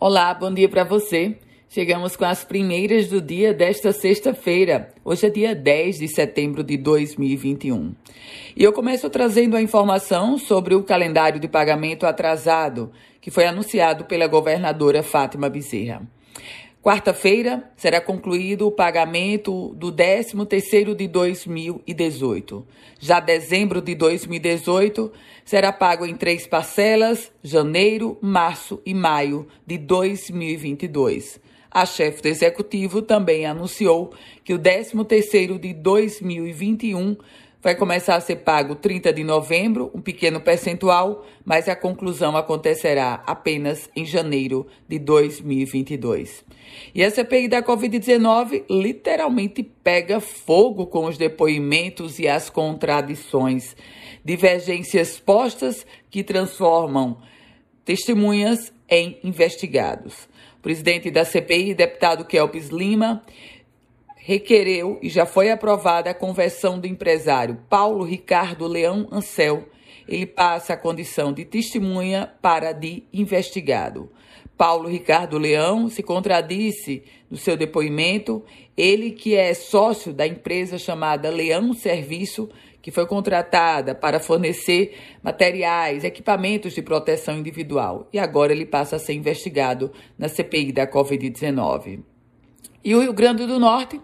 Olá, bom dia para você. Chegamos com as primeiras do dia desta sexta-feira. Hoje é dia 10 de setembro de 2021. E eu começo trazendo a informação sobre o calendário de pagamento atrasado, que foi anunciado pela governadora Fátima Bezerra. Quarta-feira será concluído o pagamento do 13º de 2018. Já dezembro de 2018 será pago em três parcelas, janeiro, março e maio de 2022. A chefe do executivo também anunciou que o 13º de 2021 vai começar a ser pago 30 de novembro, um pequeno percentual, mas a conclusão acontecerá apenas em janeiro de 2022. E a CPI da Covid-19 literalmente pega fogo com os depoimentos e as contradições, divergências postas que transformam testemunhas em investigados. O presidente da CPI, deputado Kelpis Lima, requereu e já foi aprovada a conversão do empresário Paulo Ricardo Leão Ancel. Ele passa a condição de testemunha para de investigado. Paulo Ricardo Leão se contradisse no seu depoimento, ele que é sócio da empresa chamada Leão Serviço, que foi contratada para fornecer materiais, equipamentos de proteção individual, e agora ele passa a ser investigado na CPI da Covid-19. E o Rio Grande do Norte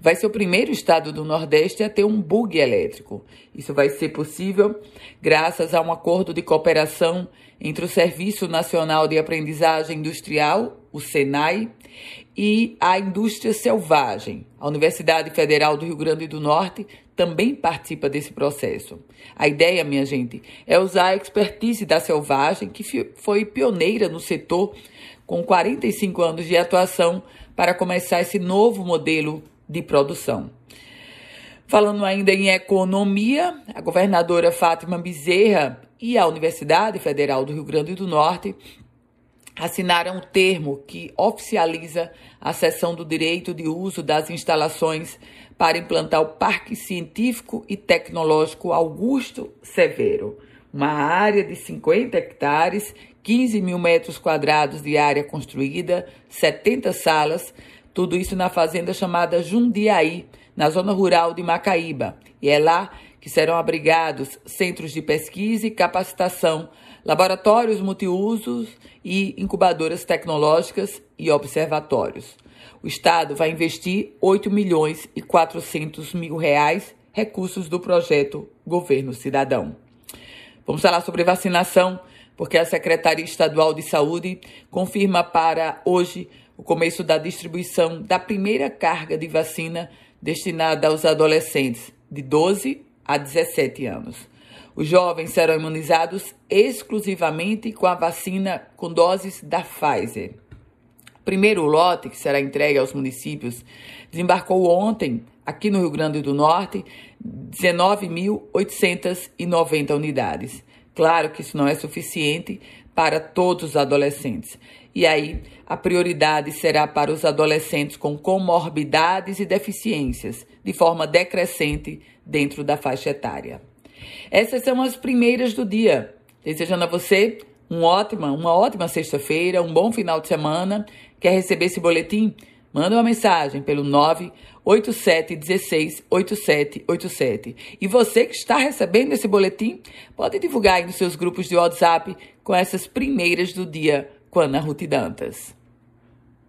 vai ser o primeiro estado do Nordeste a ter um bug elétrico. Isso vai ser possível graças a um acordo de cooperação entre o Serviço Nacional de Aprendizagem Industrial, o SENAI, e a indústria selvagem. A Universidade Federal do Rio Grande do Norte também participa desse processo. A ideia, minha gente, é usar a expertise da selvagem, que foi pioneira no setor, com 45 anos de atuação para começar esse novo modelo de produção. Falando ainda em economia, a governadora Fátima Bezerra e a Universidade Federal do Rio Grande do Norte assinaram um termo que oficializa a cessão do direito de uso das instalações para implantar o Parque Científico e Tecnológico Augusto Severo, uma área de 50 hectares 15 mil metros quadrados de área construída, 70 salas, tudo isso na fazenda chamada Jundiaí, na zona rural de Macaíba. E é lá que serão abrigados centros de pesquisa e capacitação, laboratórios multiusos e incubadoras tecnológicas e observatórios. O Estado vai investir 8 milhões e 400 mil reais, recursos do projeto Governo Cidadão. Vamos falar sobre vacinação porque a Secretaria Estadual de Saúde confirma para hoje o começo da distribuição da primeira carga de vacina destinada aos adolescentes de 12 a 17 anos. Os jovens serão imunizados exclusivamente com a vacina com doses da Pfizer. Primeiro lote, que será entregue aos municípios, desembarcou ontem, aqui no Rio Grande do Norte, 19.890 unidades. Claro que isso não é suficiente para todos os adolescentes. E aí, a prioridade será para os adolescentes com comorbidades e deficiências, de forma decrescente dentro da faixa etária. Essas são as primeiras do dia. Desejando a você um ótima, uma ótima sexta-feira, um bom final de semana. Quer receber esse boletim? Manda uma mensagem pelo 98716 8787. E você que está recebendo esse boletim, pode divulgar aí nos seus grupos de WhatsApp com essas primeiras do dia com Ana Ruth Dantas.